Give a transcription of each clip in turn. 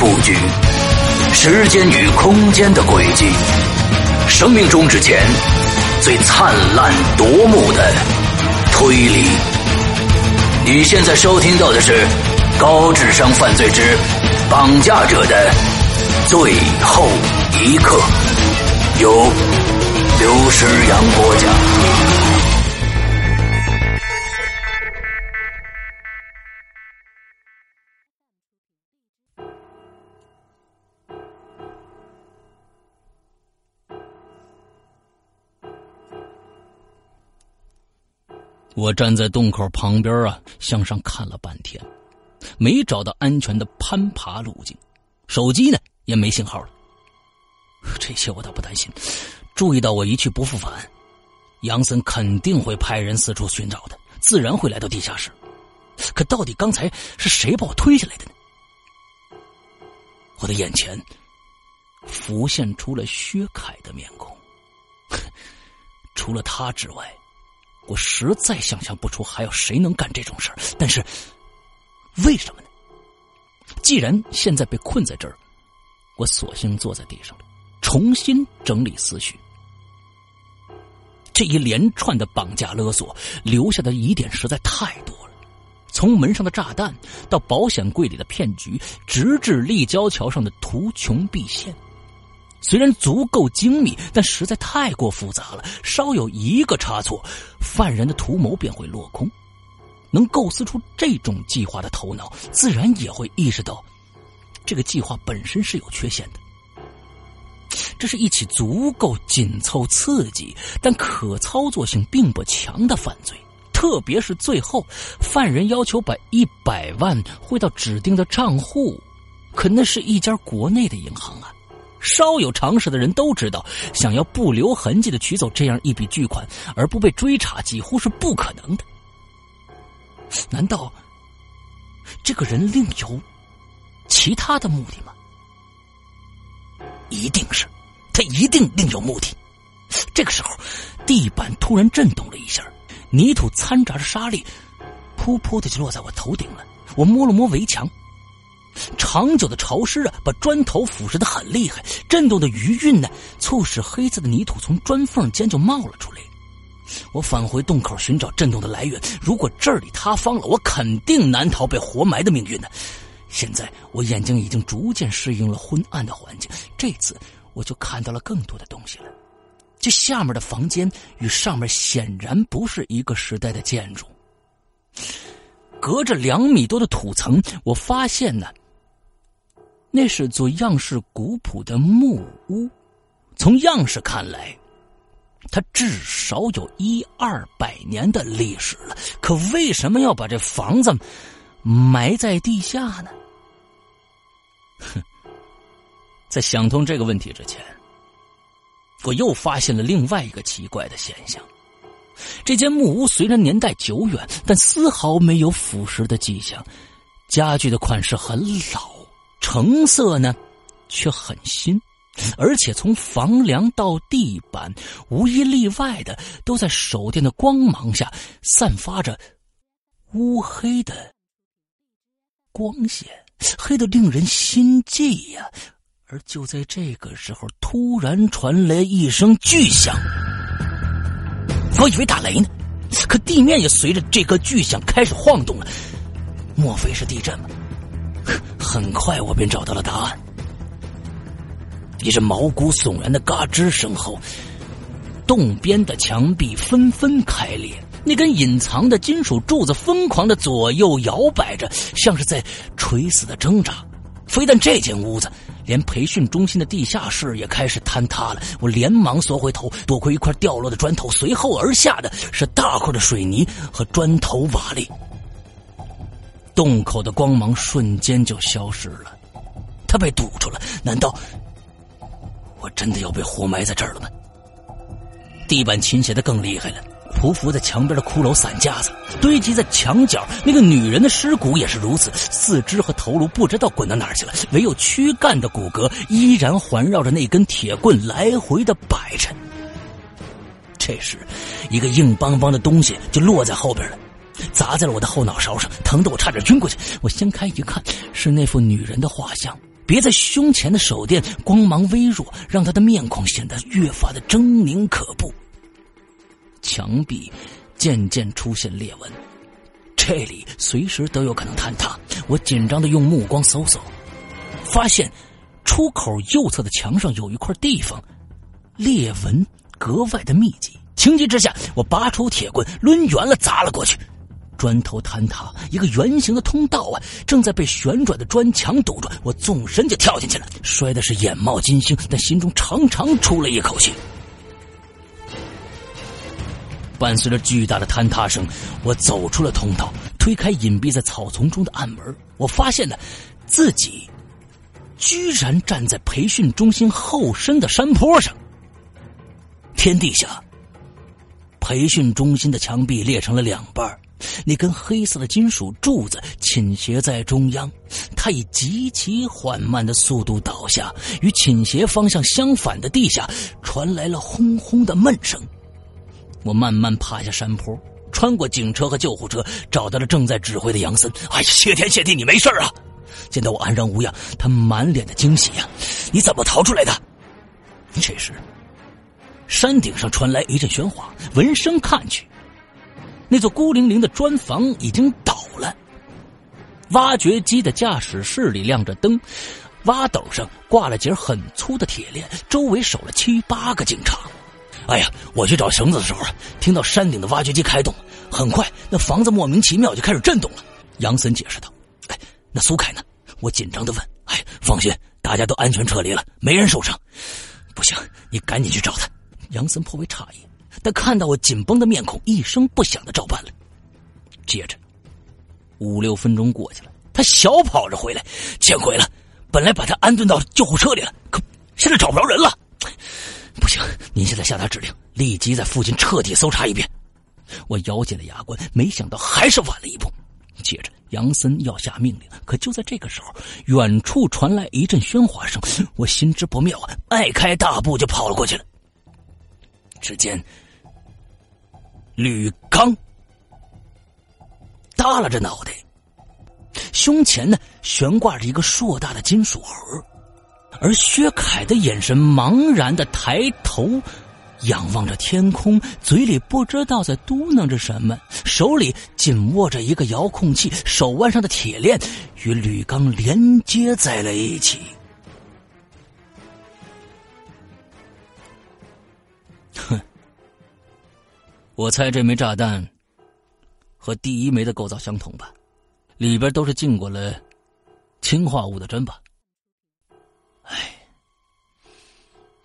布局，时间与空间的轨迹，生命终止前最灿烂夺目的推理。你现在收听到的是《高智商犯罪之绑架者的最后一刻》，由刘诗阳播讲。我站在洞口旁边啊，向上看了半天，没找到安全的攀爬路径，手机呢也没信号了。这些我倒不担心，注意到我一去不复返，杨森肯定会派人四处寻找的，自然会来到地下室。可到底刚才是谁把我推下来的呢？我的眼前浮现出了薛凯的面孔，除了他之外。我实在想象不出还有谁能干这种事儿，但是为什么呢？既然现在被困在这儿，我索性坐在地上了，重新整理思绪。这一连串的绑架勒索留下的疑点实在太多了，从门上的炸弹到保险柜里的骗局，直至立交桥上的图穷匕现。虽然足够精密，但实在太过复杂了。稍有一个差错，犯人的图谋便会落空。能构思出这种计划的头脑，自然也会意识到，这个计划本身是有缺陷的。这是一起足够紧凑、刺激，但可操作性并不强的犯罪。特别是最后，犯人要求把一百万汇到指定的账户，可那是一家国内的银行啊。稍有常识的人都知道，想要不留痕迹的取走这样一笔巨款而不被追查，几乎是不可能的。难道这个人另有其他的目的吗？一定是，他一定另有目的。这个时候，地板突然震动了一下，泥土掺杂着沙粒，噗噗的就落在我头顶了。我摸了摸围墙。长久的潮湿啊，把砖头腐蚀的很厉害。震动的余韵呢，促使黑色的泥土从砖缝间就冒了出来。我返回洞口寻找震动的来源。如果这里塌方了，我肯定难逃被活埋的命运呢。现在我眼睛已经逐渐适应了昏暗的环境，这次我就看到了更多的东西了。这下面的房间与上面显然不是一个时代的建筑。隔着两米多的土层，我发现呢。那是座样式古朴的木屋，从样式看来，它至少有一二百年的历史了。可为什么要把这房子埋在地下呢？哼，在想通这个问题之前，我又发现了另外一个奇怪的现象：这间木屋虽然年代久远，但丝毫没有腐蚀的迹象，家具的款式很老。成色呢，却很新，而且从房梁到地板，无一例外的都在手电的光芒下散发着乌黑的光线，黑的令人心悸呀！而就在这个时候，突然传来一声巨响，我以为打雷呢，可地面也随着这个巨响开始晃动了，莫非是地震吗？很快我便找到了答案。一阵毛骨悚然的嘎吱声后，洞边的墙壁纷纷开裂，那根隐藏的金属柱子疯狂的左右摇摆着，像是在垂死的挣扎。非但这间屋子，连培训中心的地下室也开始坍塌了。我连忙缩回头，躲过一块掉落的砖头，随后而下的是大块的水泥和砖头瓦砾。洞口的光芒瞬间就消失了，他被堵住了。难道我真的要被活埋在这儿了吗？地板倾斜的更厉害了，匍匐在墙边的骷髅散架子堆积在墙角，那个女人的尸骨也是如此，四肢和头颅不知道滚到哪儿去了，唯有躯干的骨骼依然环绕着那根铁棍来回的摆着。这时，一个硬邦邦的东西就落在后边了。砸在了我的后脑勺上，疼得我差点晕过去。我掀开一看，是那幅女人的画像，别在胸前的手电光芒微弱，让她的面孔显得越发的狰狞可怖。墙壁渐渐出现裂纹，这里随时都有可能坍塌。我紧张的用目光搜索，发现出口右侧的墙上有一块地方，裂纹格外的密集。情急之下，我拔出铁棍，抡圆了砸了过去。砖头坍塌，一个圆形的通道啊，正在被旋转的砖墙堵住。我纵身就跳进去了，摔的是眼冒金星，但心中长长出了一口气。伴随着巨大的坍塌声，我走出了通道，推开隐蔽在草丛中的暗门。我发现呢，自己居然站在培训中心后身的山坡上。天地下，培训中心的墙壁裂成了两半那根黑色的金属柱子倾斜在中央，它以极其缓慢的速度倒下，与倾斜方向相反的地下传来了轰轰的闷声。我慢慢爬下山坡，穿过警车和救护车，找到了正在指挥的杨森。哎呀，谢天谢地，你没事啊！见到我安然无恙，他满脸的惊喜呀。你怎么逃出来的？这时，山顶上传来一阵喧哗，闻声看去。那座孤零零的砖房已经倒了，挖掘机的驾驶室里亮着灯，挖斗上挂了节很粗的铁链，周围守了七八个警察。哎呀，我去找绳子的时候啊，听到山顶的挖掘机开动，很快那房子莫名其妙就开始震动了。杨森解释道：“哎，那苏凯呢？”我紧张的问：“哎，放心，大家都安全撤离了，没人受伤。不行，你赶紧去找他。”杨森颇为诧异。但看到我紧绷的面孔，一声不响的照办了。接着，五六分钟过去了，他小跑着回来，见鬼了！本来把他安顿到救护车里了，可现在找不着人了。不行，您现在下达指令，立即在附近彻底搜查一遍。我咬紧了牙关，没想到还是晚了一步。接着，杨森要下命令，可就在这个时候，远处传来一阵喧哗声，我心知不妙啊，迈开大步就跑了过去了。只见吕刚耷拉着脑袋，胸前呢悬挂着一个硕大的金属盒，而薛凯的眼神茫然的抬头仰望着天空，嘴里不知道在嘟囔着什么，手里紧握着一个遥控器，手腕上的铁链与吕刚连接在了一起。我猜这枚炸弹和第一枚的构造相同吧，里边都是浸过了氰化物的针吧。哎，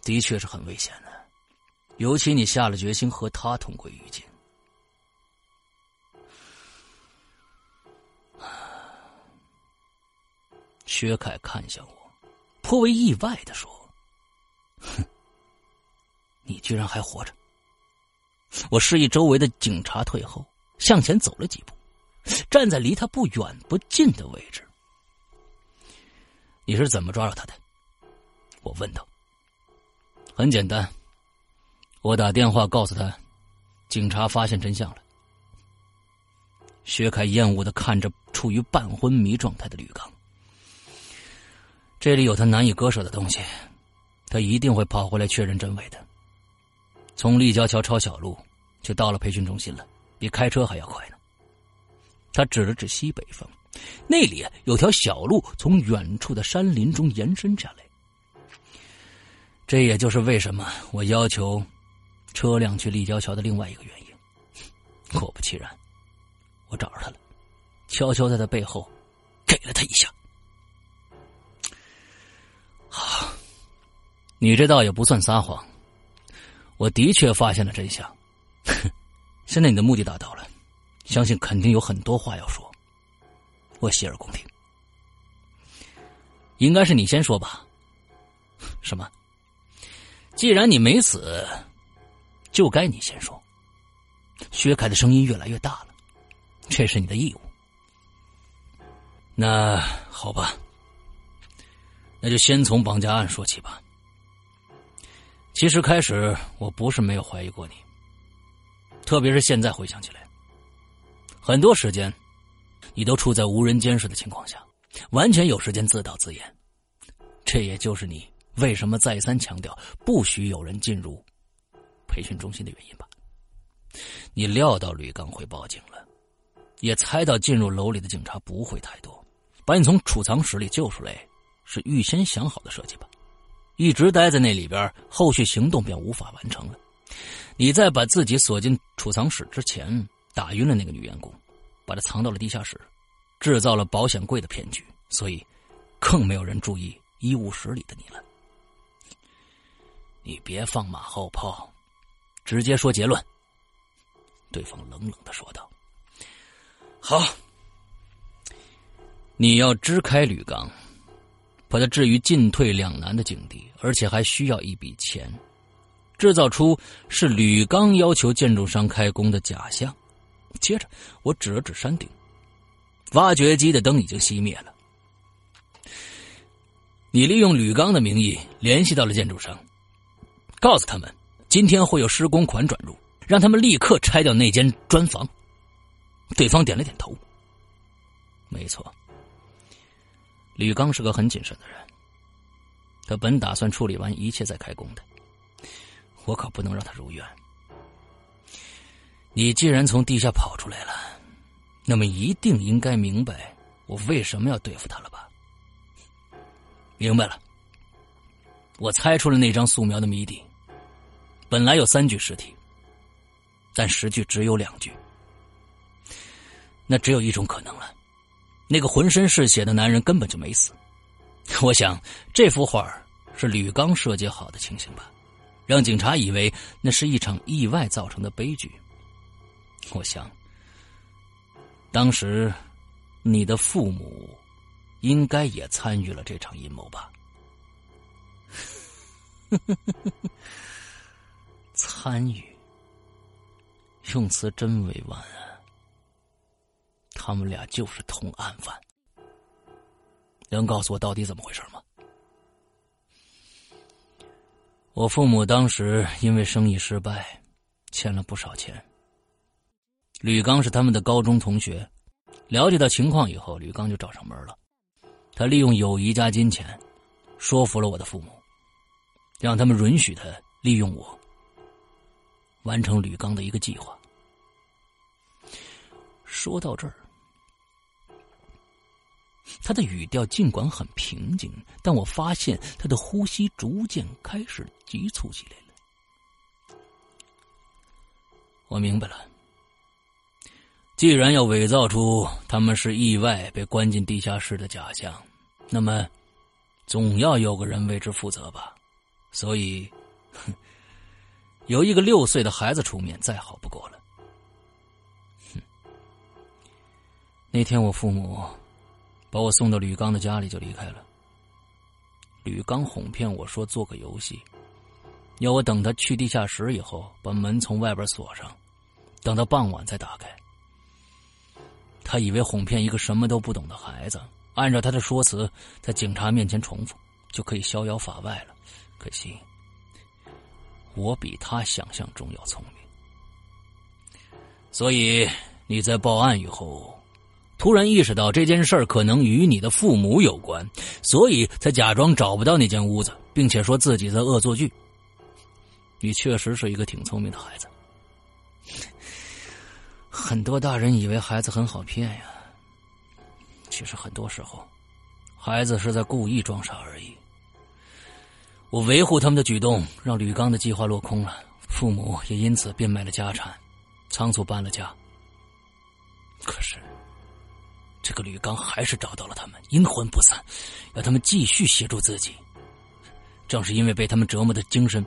的确是很危险的，尤其你下了决心和他同归于尽。薛凯看向我，颇为意外的说：“哼。”你居然还活着！我示意周围的警察退后，向前走了几步，站在离他不远不近的位置。你是怎么抓着他的？我问道。很简单，我打电话告诉他，警察发现真相了。薛凯厌恶的看着处于半昏迷状态的吕刚，这里有他难以割舍的东西，他一定会跑回来确认真伪的。从立交桥抄小路，就到了培训中心了，比开车还要快呢。他指了指西北方，那里有条小路从远处的山林中延伸下来。这也就是为什么我要求车辆去立交桥的另外一个原因。果不其然，我找着他了，悄悄在他背后给了他一下。好，你这倒也不算撒谎。我的确发现了真相。哼 现在你的目的达到了，相信肯定有很多话要说。我洗耳恭听。应该是你先说吧。什么？既然你没死，就该你先说。薛凯的声音越来越大了，这是你的义务。那好吧，那就先从绑架案说起吧。其实开始我不是没有怀疑过你，特别是现在回想起来，很多时间你都处在无人监视的情况下，完全有时间自导自演。这也就是你。为什么再三强调不许有人进入培训中心的原因吧？你料到吕刚会报警了，也猜到进入楼里的警察不会太多，把你从储藏室里救出来是预先想好的设计吧？一直待在那里边，后续行动便无法完成了。你在把自己锁进储藏室之前，打晕了那个女员工，把她藏到了地下室，制造了保险柜的骗局，所以更没有人注意医务室里的你了。你别放马后炮，直接说结论。”对方冷冷的说道。“好，你要支开吕刚，把他置于进退两难的境地，而且还需要一笔钱，制造出是吕刚要求建筑商开工的假象。接着，我指了指山顶，挖掘机的灯已经熄灭了。你利用吕刚的名义联系到了建筑商。”告诉他们，今天会有施工款转入，让他们立刻拆掉那间砖房。对方点了点头。没错，吕刚是个很谨慎的人，他本打算处理完一切再开工的。我可不能让他如愿。你既然从地下跑出来了，那么一定应该明白我为什么要对付他了吧？明白了。我猜出了那张素描的谜底。本来有三具尸体，但实际只有两具。那只有一种可能了：那个浑身是血的男人根本就没死。我想这幅画是吕刚设计好的情形吧，让警察以为那是一场意外造成的悲剧。我想，当时你的父母应该也参与了这场阴谋吧。参与，用词真委婉啊！他们俩就是同案犯，能告诉我到底怎么回事吗？我父母当时因为生意失败，欠了不少钱。吕刚是他们的高中同学，了解到情况以后，吕刚就找上门了。他利用友谊加金钱，说服了我的父母，让他们允许他利用我。完成吕刚的一个计划。说到这儿，他的语调尽管很平静，但我发现他的呼吸逐渐开始急促起来了。我明白了，既然要伪造出他们是意外被关进地下室的假象，那么总要有个人为之负责吧？所以，哼。有一个六岁的孩子出面，再好不过了。哼！那天我父母把我送到吕刚的家里就离开了。吕刚哄骗我说做个游戏，要我等他去地下室以后把门从外边锁上，等到傍晚再打开。他以为哄骗一个什么都不懂的孩子，按照他的说辞在警察面前重复就可以逍遥法外了。可惜。我比他想象中要聪明。所以你在报案以后，突然意识到这件事儿可能与你的父母有关，所以才假装找不到那间屋子，并且说自己在恶作剧。你确实是一个挺聪明的孩子。很多大人以为孩子很好骗呀，其实很多时候，孩子是在故意装傻而已。我维护他们的举动，让吕刚的计划落空了，父母也因此变卖了家产。仓促搬了家，可是这个吕刚还是找到了他们，阴魂不散，要他们继续协助自己。正是因为被他们折磨的精神，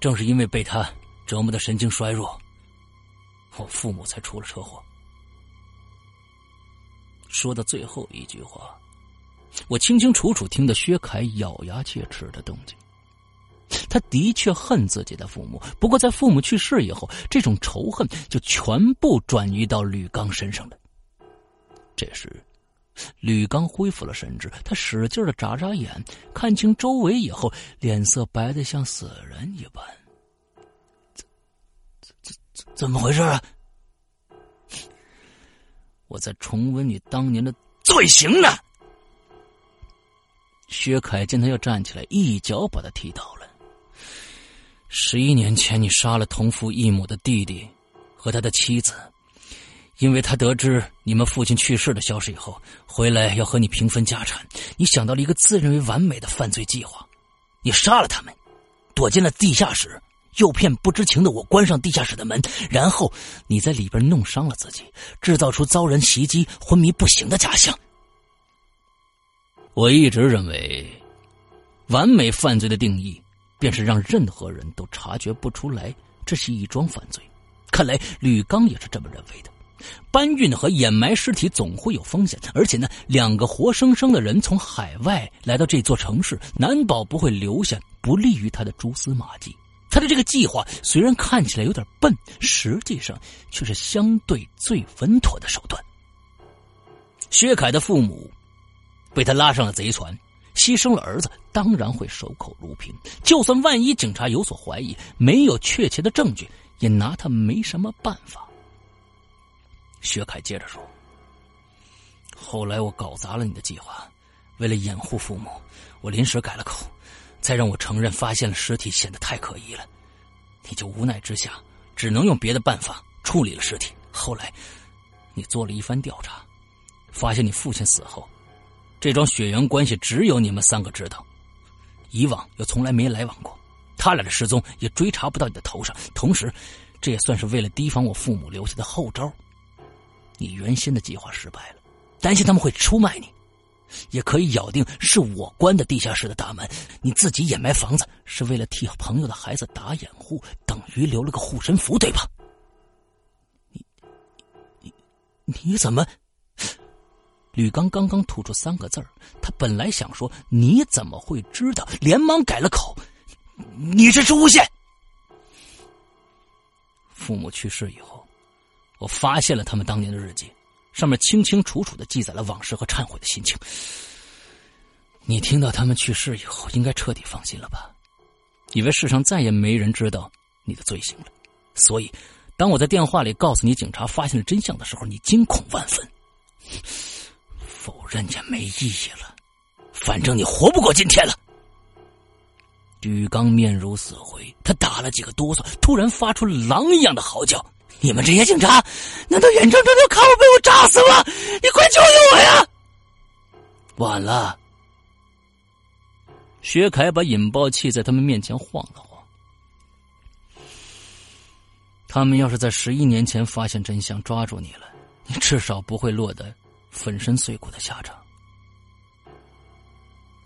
正是因为被他折磨的神经衰弱，我父母才出了车祸。说到最后一句话，我清清楚楚听到薛凯咬牙切齿的动静。他的确恨自己的父母，不过在父母去世以后，这种仇恨就全部转移到吕刚身上了。这时，吕刚恢复了神智，他使劲的眨眨眼，看清周围以后，脸色白的像死人一般。怎怎怎怎么回事啊？我在重温你当年的罪行呢。薛凯见他要站起来，一脚把他踢倒了。十一年前，你杀了同父异母的弟弟和他的妻子，因为他得知你们父亲去世的消息以后，回来要和你平分家产。你想到了一个自认为完美的犯罪计划，你杀了他们，躲进了地下室，诱骗不知情的我关上地下室的门，然后你在里边弄伤了自己，制造出遭人袭击昏迷不醒的假象。我一直认为，完美犯罪的定义。便是让任何人都察觉不出来这是一桩犯罪。看来吕刚也是这么认为的。搬运和掩埋尸体总会有风险，而且呢，两个活生生的人从海外来到这座城市，难保不会留下不利于他的蛛丝马迹。他的这个计划虽然看起来有点笨，实际上却是相对最稳妥的手段。薛凯的父母被他拉上了贼船。牺牲了儿子，当然会守口如瓶。就算万一警察有所怀疑，没有确切的证据，也拿他没什么办法。薛凯接着说：“后来我搞砸了你的计划，为了掩护父母，我临时改了口，再让我承认发现了尸体显得太可疑了，你就无奈之下，只能用别的办法处理了尸体。后来，你做了一番调查，发现你父亲死后。”这桩血缘关系只有你们三个知道，以往又从来没来往过，他俩的失踪也追查不到你的头上。同时，这也算是为了提防我父母留下的后招。你原先的计划失败了，担心他们会出卖你，也可以咬定是我关的地下室的大门。你自己掩埋房子是为了替朋友的孩子打掩护，等于留了个护身符，对吧？你，你，你怎么？吕刚刚刚吐出三个字他本来想说“你怎么会知道”，连忙改了口：“你这是诬陷。”父母去世以后，我发现了他们当年的日记，上面清清楚楚的记载了往事和忏悔的心情。你听到他们去世以后，应该彻底放心了吧？以为世上再也没人知道你的罪行了，所以，当我在电话里告诉你警察发现了真相的时候，你惊恐万分。否认也没意义了，反正你活不过今天了。吕刚面如死灰，他打了几个哆嗦，突然发出狼一样的嚎叫：“你们这些警察，难道眼睁睁就看我被我炸死吗？你快救救我呀！”晚了。薛凯把引爆器在他们面前晃了晃。他们要是在十一年前发现真相，抓住你了，你至少不会落得。粉身碎骨的下场。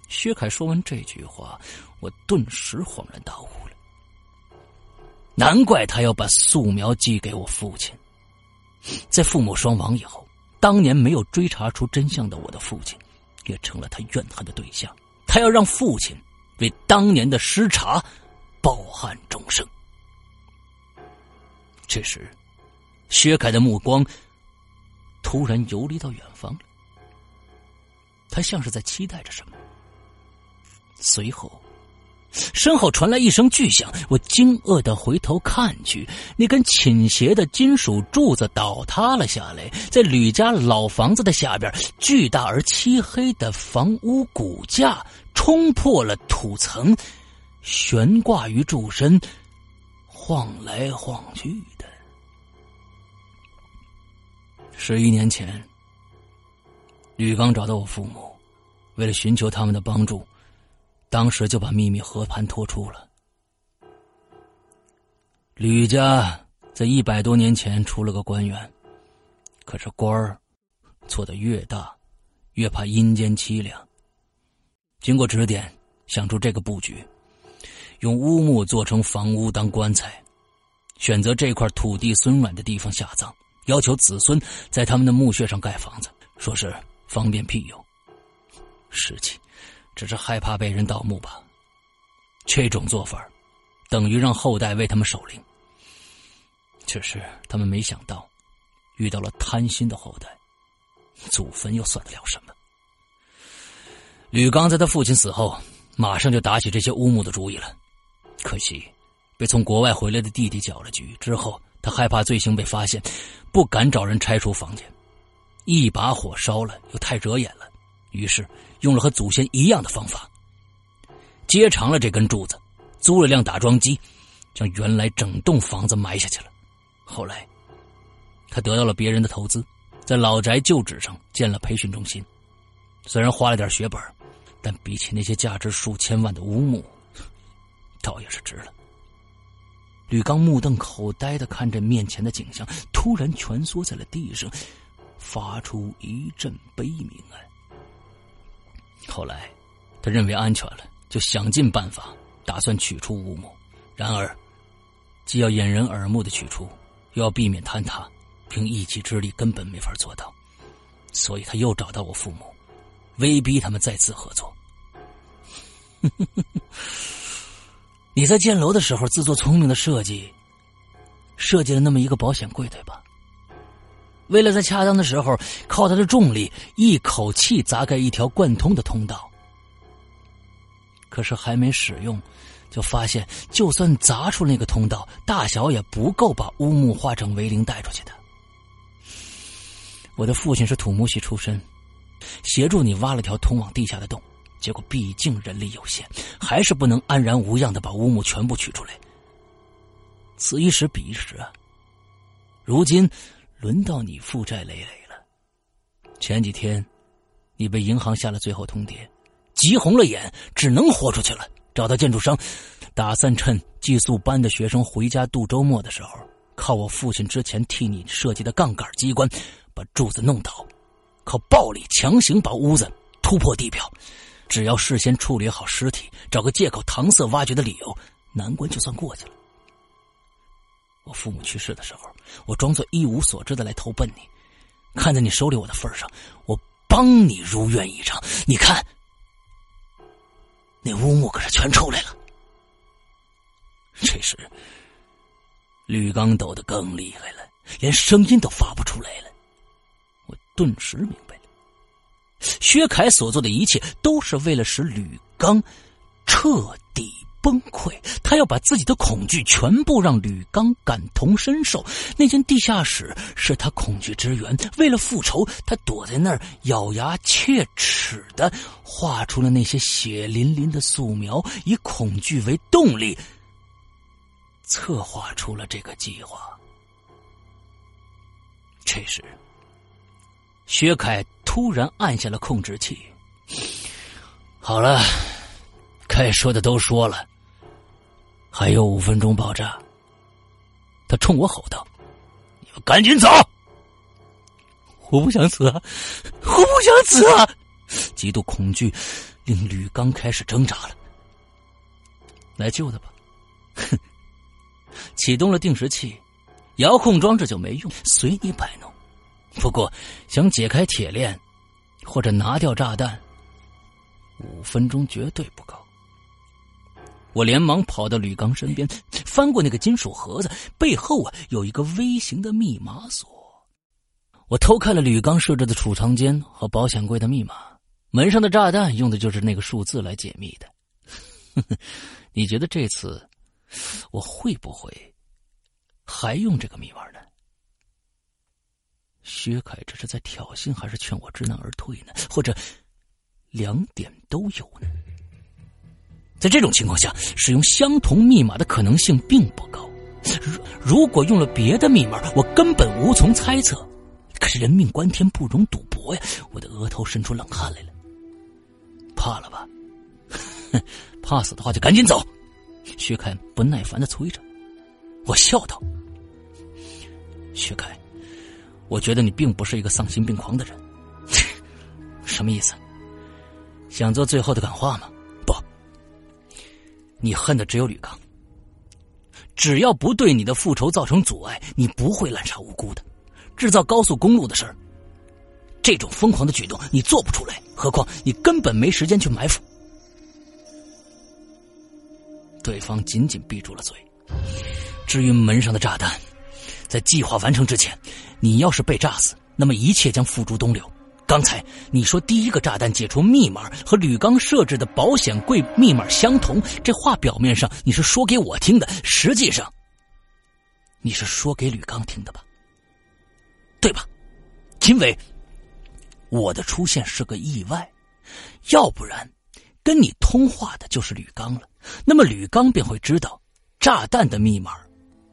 薛凯说完这句话，我顿时恍然大悟了。难怪他要把素描寄给我父亲。在父母双亡以后，当年没有追查出真相的我的父亲，也成了他怨恨的对象。他要让父亲为当年的失察抱憾终生。这时，薛凯的目光。突然游离到远方了，他像是在期待着什么。随后，身后传来一声巨响，我惊愕的回头看去，那根倾斜的金属柱子倒塌了下来，在吕家老房子的下边，巨大而漆黑的房屋骨架冲破了土层，悬挂于柱身，晃来晃去的。十一年前，吕刚找到我父母，为了寻求他们的帮助。当时就把秘密和盘托出了。吕家在一百多年前出了个官员，可是官儿做的越大，越怕阴间凄凉。经过指点，想出这个布局：用乌木做成房屋当棺材，选择这块土地松软的地方下葬，要求子孙在他们的墓穴上盖房子，说是方便庇佑。事情。只是害怕被人盗墓吧。这种做法，等于让后代为他们守灵。只是他们没想到，遇到了贪心的后代，祖坟又算得了什么？吕刚在他父亲死后，马上就打起这些乌木的主意了。可惜，被从国外回来的弟弟搅了局。之后，他害怕罪行被发现，不敢找人拆除房间，一把火烧了又太惹眼了，于是。用了和祖先一样的方法，接长了这根柱子，租了辆打桩机，将原来整栋房子埋下去了。后来，他得到了别人的投资，在老宅旧址上建了培训中心。虽然花了点血本，但比起那些价值数千万的乌木，倒也是值了。吕刚目瞪口呆的看着面前的景象，突然蜷缩在了地上，发出一阵悲鸣啊！后来，他认为安全了，就想尽办法打算取出乌木。然而，既要掩人耳目的取出，又要避免坍塌，凭一己之力根本没法做到。所以，他又找到我父母，威逼他们再次合作。你在建楼的时候自作聪明的设计，设计了那么一个保险柜，对吧？为了在恰当的时候靠它的重力一口气砸开一条贯通的通道，可是还没使用，就发现就算砸出那个通道，大小也不够把乌木化成为灵带出去的。我的父亲是土木系出身，协助你挖了条通往地下的洞，结果毕竟人力有限，还是不能安然无恙的把乌木全部取出来。此一时彼一时啊，如今。轮到你负债累累了。前几天，你被银行下了最后通牒，急红了眼，只能豁出去了。找到建筑商，打算趁寄宿班的学生回家度周末的时候，靠我父亲之前替你设计的杠杆机关，把柱子弄倒，靠暴力强行把屋子突破地表。只要事先处理好尸体，找个借口搪塞挖掘的理由，难关就算过去了。我父母去世的时候，我装作一无所知的来投奔你，看在你收留我的份上，我帮你如愿以偿。你看，那乌木可是全出来了。这时，吕刚抖得更厉害了，连声音都发不出来了。我顿时明白了，薛凯所做的一切都是为了使吕刚彻底。崩溃，他要把自己的恐惧全部让吕刚感同身受。那间地下室是他恐惧之源，为了复仇，他躲在那儿咬牙切齿的画出了那些血淋淋的素描，以恐惧为动力，策划出了这个计划。这时，薛凯突然按下了控制器。好了，该说的都说了。还有五分钟爆炸，他冲我吼道：“你们赶紧走！”我不想死啊！我不想死啊！极度恐惧令吕刚开始挣扎了。来救他吧！哼！启动了定时器，遥控装置就没用，随你摆弄。不过想解开铁链或者拿掉炸弹，五分钟绝对不够。我连忙跑到吕刚身边，翻过那个金属盒子，背后啊有一个微型的密码锁。我偷看了吕刚设置的储藏间和保险柜的密码，门上的炸弹用的就是那个数字来解密的。你觉得这次我会不会还用这个密码呢？薛凯这是在挑衅，还是劝我知难而退呢？或者两点都有呢？在这种情况下，使用相同密码的可能性并不高。如如果用了别的密码，我根本无从猜测。可是人命关天，不容赌博呀！我的额头渗出冷汗来了。怕了吧？怕死的话就赶紧走。薛凯不耐烦的催着。我笑道：“薛凯。”我觉得你并不是一个丧心病狂的人，什么意思？想做最后的感化吗？你恨的只有吕刚。只要不对你的复仇造成阻碍，你不会滥杀无辜的。制造高速公路的事儿，这种疯狂的举动你做不出来。何况你根本没时间去埋伏。对方紧紧闭住了嘴。至于门上的炸弹。在计划完成之前，你要是被炸死，那么一切将付诸东流。刚才你说第一个炸弹解除密码和吕刚设置的保险柜密码相同，这话表面上你是说给我听的，实际上你是说给吕刚听的吧？对吧？因为我的出现是个意外，要不然跟你通话的就是吕刚了，那么吕刚便会知道炸弹的密码。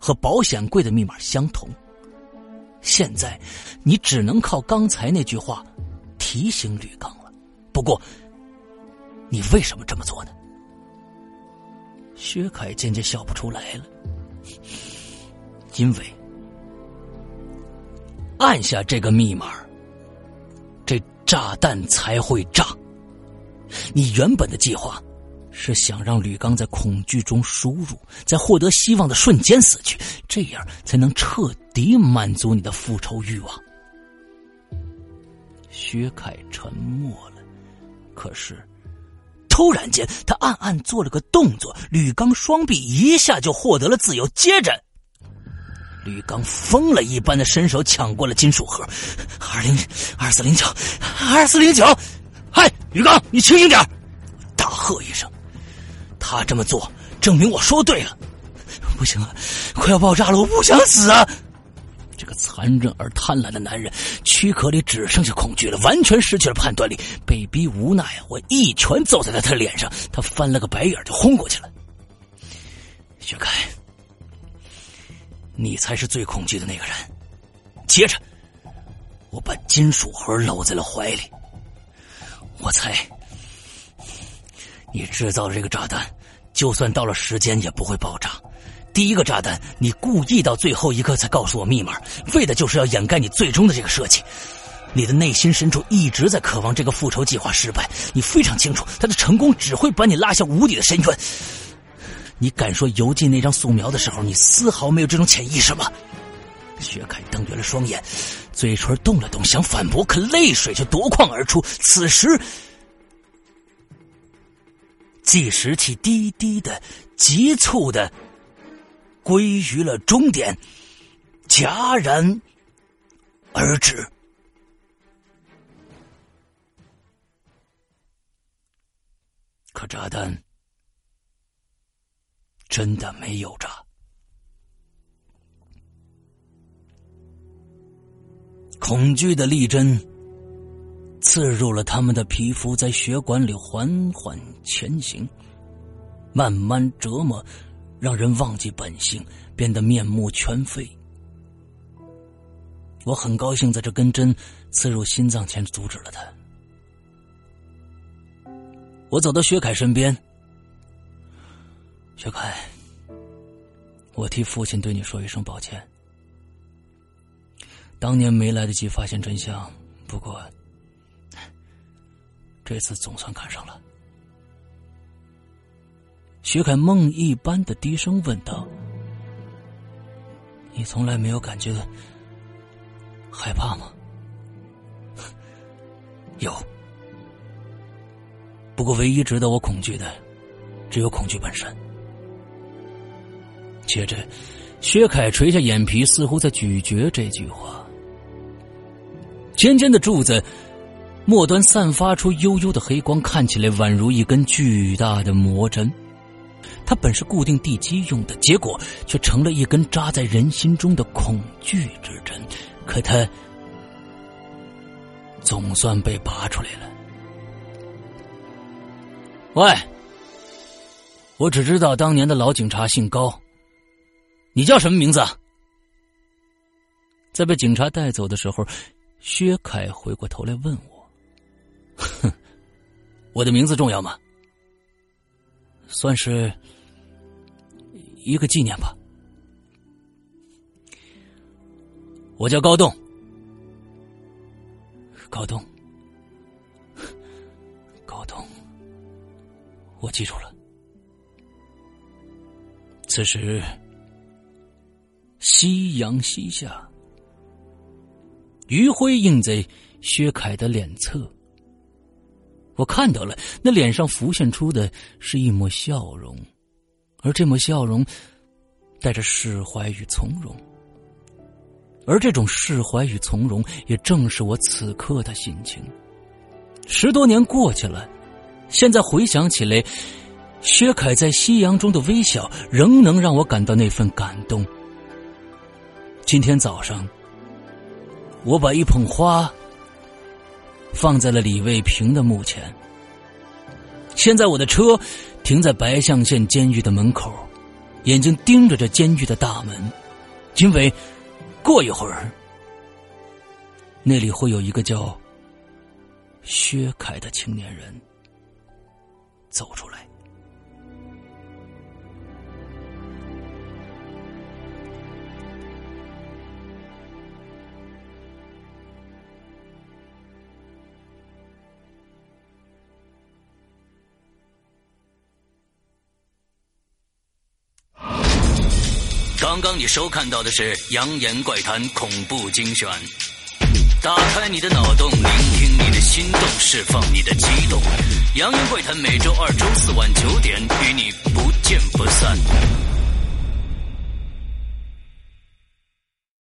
和保险柜的密码相同。现在，你只能靠刚才那句话提醒吕刚了。不过，你为什么这么做呢？薛凯渐渐笑不出来了，因为按下这个密码，这炸弹才会炸。你原本的计划。是想让吕刚在恐惧中输入，在获得希望的瞬间死去，这样才能彻底满足你的复仇欲望。薛凯沉默了，可是突然间，他暗暗做了个动作，吕刚双臂一下就获得了自由。接着，吕刚疯了一般的伸手抢过了金属盒，二零二四零九，二四零九，嗨，吕刚，你清醒点大喝一声。他这么做，证明我说对了。不行了，快要爆炸了，我不想死啊！这个残忍而贪婪的男人，躯壳里只剩下恐惧了，完全失去了判断力。被逼无奈，我一拳揍在了他脸上，他翻了个白眼就轰过去了。薛凯，你才是最恐惧的那个人。接着，我把金属盒搂在了怀里。我猜。你制造了这个炸弹，就算到了时间也不会爆炸。第一个炸弹，你故意到最后一刻才告诉我密码，为的就是要掩盖你最终的这个设计。你的内心深处一直在渴望这个复仇计划失败，你非常清楚，他的成功只会把你拉向无底的深渊。你敢说邮寄那张素描的时候，你丝毫没有这种潜意识吗？薛凯瞪圆了双眼，嘴唇动了动，想反驳，可泪水却夺眶而出。此时。计时器低低的、急促的归于了终点，戛然而止。可炸弹真的没有炸，恐惧的丽珍。刺入了他们的皮肤，在血管里缓缓前行，慢慢折磨，让人忘记本性，变得面目全非。我很高兴，在这根针刺入心脏前阻止了他。我走到薛凯身边，薛凯，我替父亲对你说一声抱歉。当年没来得及发现真相，不过。这次总算赶上了。薛凯梦一般的低声问道：“你从来没有感觉害怕吗？”“ 有。”不过，唯一值得我恐惧的，只有恐惧本身。接着，薛凯垂下眼皮，似乎在咀嚼这句话。尖尖的柱子。末端散发出幽幽的黑光，看起来宛如一根巨大的魔针。它本是固定地基用的，结果却成了一根扎在人心中的恐惧之针。可它总算被拔出来了。喂，我只知道当年的老警察姓高，你叫什么名字？在被警察带走的时候，薛凯回过头来问我：“哼，我的名字重要吗？算是一个纪念吧。我叫高栋，高栋，高栋，我记住了。此时，夕阳西下。”余晖映在薛凯的脸侧，我看到了那脸上浮现出的是一抹笑容，而这抹笑容带着释怀与从容，而这种释怀与从容也正是我此刻的心情。十多年过去了，现在回想起来，薛凯在夕阳中的微笑仍能让我感到那份感动。今天早上。我把一捧花放在了李卫平的墓前。现在我的车停在白象县监狱的门口，眼睛盯着这监狱的大门，因为过一会儿那里会有一个叫薛凯的青年人走出来。你收看到的是扬言怪谈恐怖精选，打开你的脑洞，聆听你的心动，释放你的激动。扬言怪谈每周二、周四晚九点与你不见不散。